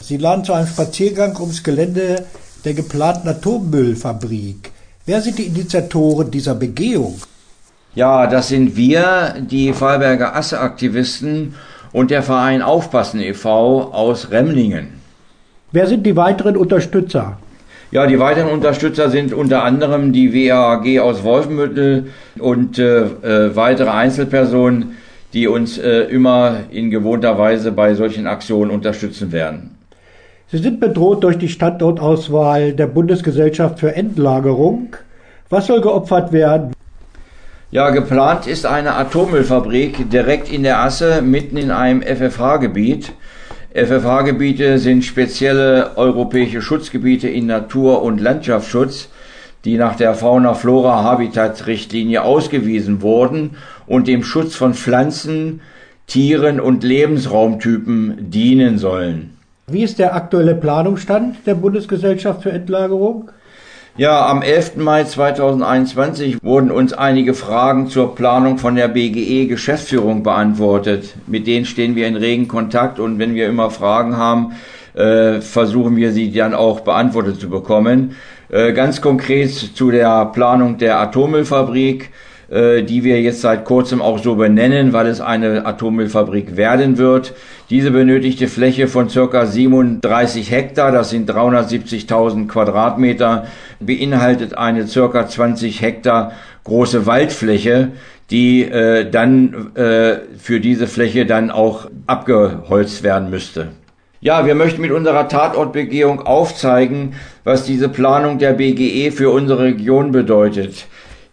Sie laden zu einem Spaziergang ums Gelände der geplanten Atommüllfabrik. Wer sind die Initiatoren dieser Begehung? Ja, das sind wir, die Fallberger Asse-Aktivisten und der Verein Aufpassen e.V. aus Remlingen. Wer sind die weiteren Unterstützer? Ja, die weiteren Unterstützer sind unter anderem die WAG aus Wolfenbüttel und äh, äh, weitere Einzelpersonen, die uns äh, immer in gewohnter Weise bei solchen Aktionen unterstützen werden. Sie sind bedroht durch die Standortauswahl der Bundesgesellschaft für Endlagerung. Was soll geopfert werden? Ja, geplant ist eine Atommüllfabrik direkt in der Asse, mitten in einem FFH-Gebiet. FFH-Gebiete sind spezielle europäische Schutzgebiete in Natur- und Landschaftsschutz, die nach der Fauna-Flora-Habitat-Richtlinie ausgewiesen wurden und dem Schutz von Pflanzen, Tieren und Lebensraumtypen dienen sollen. Wie ist der aktuelle Planungsstand der Bundesgesellschaft für Endlagerung? Ja, am 11. Mai 2021 wurden uns einige Fragen zur Planung von der BGE Geschäftsführung beantwortet. Mit denen stehen wir in regen Kontakt und wenn wir immer Fragen haben, äh, versuchen wir sie dann auch beantwortet zu bekommen. Äh, ganz konkret zu der Planung der Atommüllfabrik die wir jetzt seit kurzem auch so benennen, weil es eine Atommüllfabrik werden wird. Diese benötigte Fläche von circa 37 Hektar, das sind 370.000 Quadratmeter, beinhaltet eine circa 20 Hektar große Waldfläche, die äh, dann äh, für diese Fläche dann auch abgeholzt werden müsste. Ja, wir möchten mit unserer Tatortbegehung aufzeigen, was diese Planung der BGE für unsere Region bedeutet.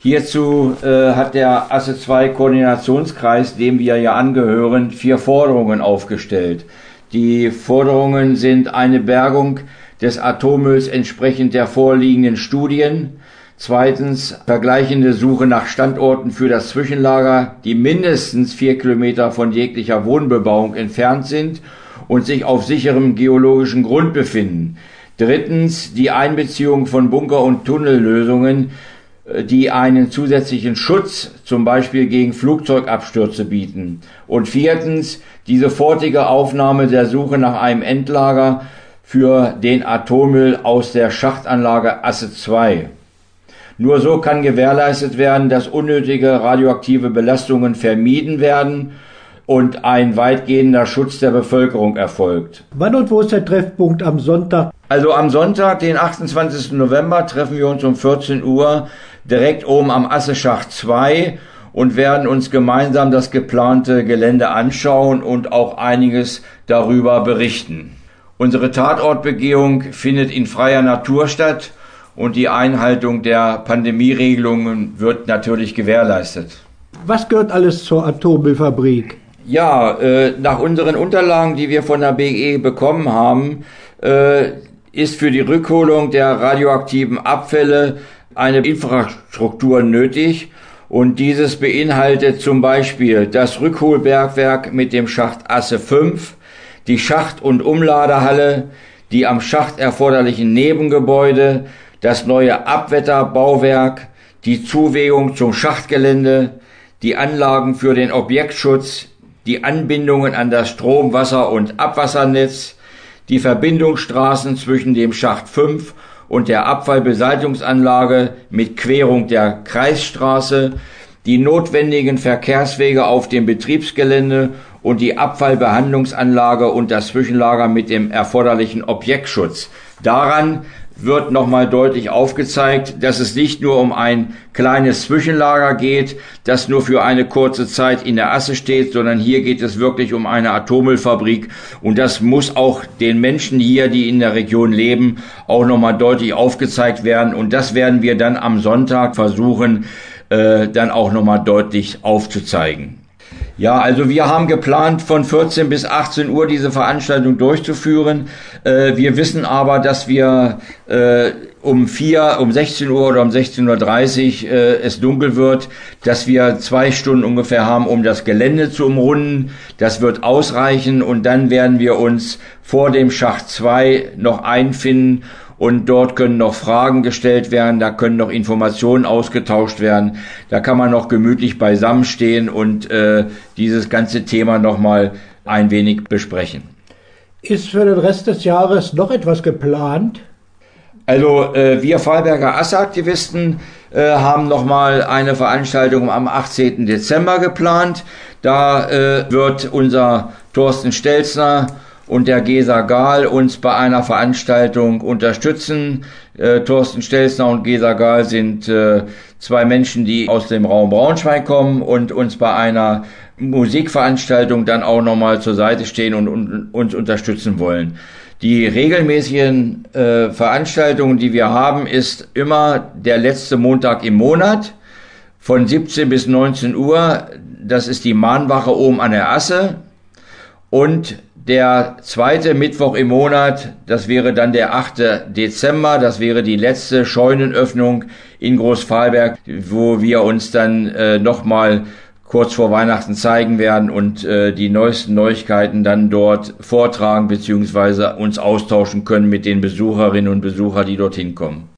Hierzu äh, hat der Asse 2 Koordinationskreis, dem wir ja angehören, vier Forderungen aufgestellt. Die Forderungen sind eine Bergung des Atommülls entsprechend der vorliegenden Studien, zweitens vergleichende Suche nach Standorten für das Zwischenlager, die mindestens vier Kilometer von jeglicher Wohnbebauung entfernt sind und sich auf sicherem geologischen Grund befinden. Drittens die Einbeziehung von Bunker- und Tunnellösungen die einen zusätzlichen Schutz zum Beispiel gegen Flugzeugabstürze bieten. Und viertens die sofortige Aufnahme der Suche nach einem Endlager für den Atommüll aus der Schachtanlage Asse 2. Nur so kann gewährleistet werden, dass unnötige radioaktive Belastungen vermieden werden und ein weitgehender Schutz der Bevölkerung erfolgt. Wann und wo ist der Treffpunkt am Sonntag? Also am Sonntag, den 28. November, treffen wir uns um 14 Uhr direkt oben am Asseschacht 2 und werden uns gemeinsam das geplante Gelände anschauen und auch einiges darüber berichten. Unsere Tatortbegehung findet in freier Natur statt und die Einhaltung der Pandemieregelungen wird natürlich gewährleistet. Was gehört alles zur Atommüllfabrik? Ja, äh, nach unseren Unterlagen, die wir von der BE bekommen haben, äh, ist für die Rückholung der radioaktiven Abfälle eine Infrastruktur nötig. Und dieses beinhaltet zum Beispiel das Rückholbergwerk mit dem Schacht Asse 5, die Schacht- und Umladehalle, die am Schacht erforderlichen Nebengebäude, das neue Abwetterbauwerk, die Zuwegung zum Schachtgelände, die Anlagen für den Objektschutz, die Anbindungen an das Strom-, Wasser- und Abwassernetz, die Verbindungsstraßen zwischen dem Schacht 5 und der Abfallbeseitigungsanlage mit Querung der Kreisstraße, die notwendigen Verkehrswege auf dem Betriebsgelände und die Abfallbehandlungsanlage und das Zwischenlager mit dem erforderlichen Objektschutz. Daran wird nochmal deutlich aufgezeigt, dass es nicht nur um ein kleines Zwischenlager geht, das nur für eine kurze Zeit in der Asse steht, sondern hier geht es wirklich um eine Atommüllfabrik und das muss auch den Menschen hier, die in der Region leben, auch nochmal deutlich aufgezeigt werden und das werden wir dann am Sonntag versuchen, äh, dann auch nochmal deutlich aufzuzeigen. Ja, also wir haben geplant, von 14 bis 18 Uhr diese Veranstaltung durchzuführen. Äh, wir wissen aber, dass wir äh, um 4, um 16 Uhr oder um 16.30 Uhr äh, es dunkel wird, dass wir zwei Stunden ungefähr haben, um das Gelände zu umrunden. Das wird ausreichen und dann werden wir uns vor dem Schacht 2 noch einfinden und dort können noch Fragen gestellt werden, da können noch Informationen ausgetauscht werden, da kann man noch gemütlich beisammenstehen und äh, dieses ganze Thema nochmal ein wenig besprechen. Ist für den Rest des Jahres noch etwas geplant? Also äh, wir Fallberger Asse-Aktivisten äh, haben nochmal eine Veranstaltung am 18. Dezember geplant. Da äh, wird unser Thorsten Stelzner und der Gesa Gahl uns bei einer Veranstaltung unterstützen. Äh, Thorsten Stelzner und Gesa Gahl sind äh, zwei Menschen, die aus dem Raum Braunschweig kommen und uns bei einer Musikveranstaltung dann auch nochmal zur Seite stehen und, und uns unterstützen wollen. Die regelmäßigen äh, Veranstaltungen, die wir haben, ist immer der letzte Montag im Monat von 17 bis 19 Uhr. Das ist die Mahnwache oben an der Asse. Und der zweite Mittwoch im Monat, das wäre dann der 8. Dezember, das wäre die letzte Scheunenöffnung in Großfahlberg, wo wir uns dann äh, nochmal kurz vor Weihnachten zeigen werden und äh, die neuesten Neuigkeiten dann dort vortragen bzw. uns austauschen können mit den Besucherinnen und Besuchern, die dorthin kommen.